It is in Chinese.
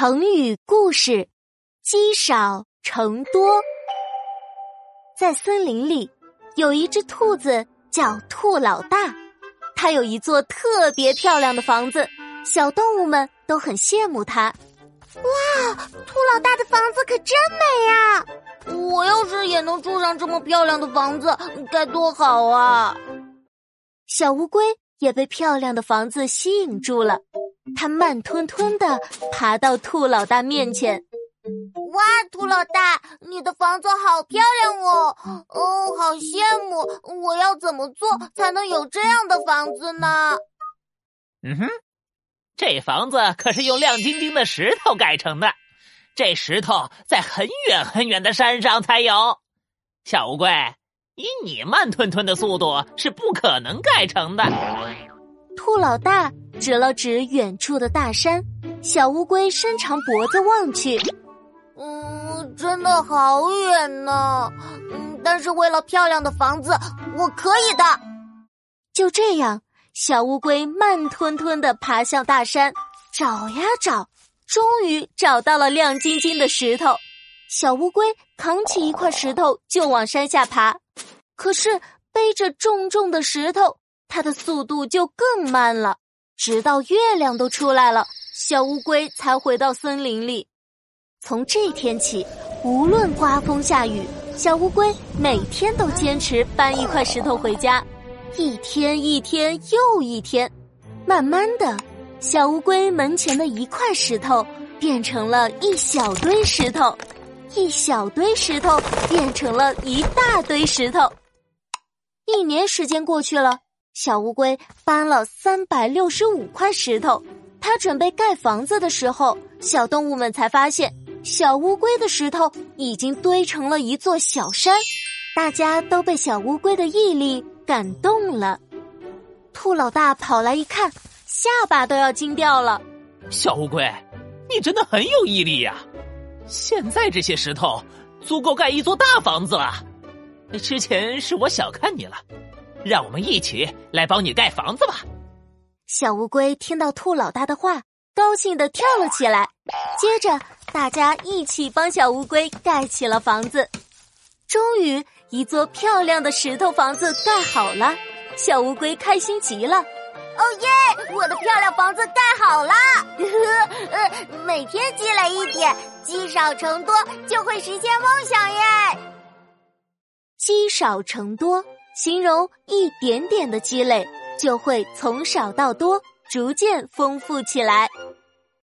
成语故事：积少成多。在森林里，有一只兔子叫兔老大，它有一座特别漂亮的房子，小动物们都很羡慕它。哇，兔老大的房子可真美呀！我要是也能住上这么漂亮的房子，该多好啊！小乌龟也被漂亮的房子吸引住了。它慢吞吞的爬到兔老大面前。哇，兔老大，你的房子好漂亮哦！哦，好羡慕！我要怎么做才能有这样的房子呢？嗯哼，这房子可是用亮晶晶的石头盖成的，这石头在很远很远的山上才有。小乌龟，以你慢吞吞的速度是不可能盖成的。兔老大。指了指远处的大山，小乌龟伸长脖子望去，嗯，真的好远呢。嗯，但是为了漂亮的房子，我可以的。就这样，小乌龟慢吞吞的爬向大山，找呀找，终于找到了亮晶晶的石头。小乌龟扛起一块石头就往山下爬，可是背着重重的石头，它的速度就更慢了。直到月亮都出来了，小乌龟才回到森林里。从这天起，无论刮风下雨，小乌龟每天都坚持搬一块石头回家。一天一天又一天，慢慢的，小乌龟门前的一块石头变成了一小堆石头，一小堆石头变成了一大堆石头。一年时间过去了。小乌龟搬了三百六十五块石头，它准备盖房子的时候，小动物们才发现，小乌龟的石头已经堆成了一座小山。大家都被小乌龟的毅力感动了。兔老大跑来一看，下巴都要惊掉了。小乌龟，你真的很有毅力呀！现在这些石头足够盖一座大房子了。之前是我小看你了。让我们一起来帮你盖房子吧！小乌龟听到兔老大的话，高兴的跳了起来。接着，大家一起帮小乌龟盖起了房子。终于，一座漂亮的石头房子盖好了。小乌龟开心极了。哦耶！我的漂亮房子盖好了。每天积累一点，积少成多，就会实现梦想耶！积少成多。形容一点点的积累，就会从少到多，逐渐丰富起来。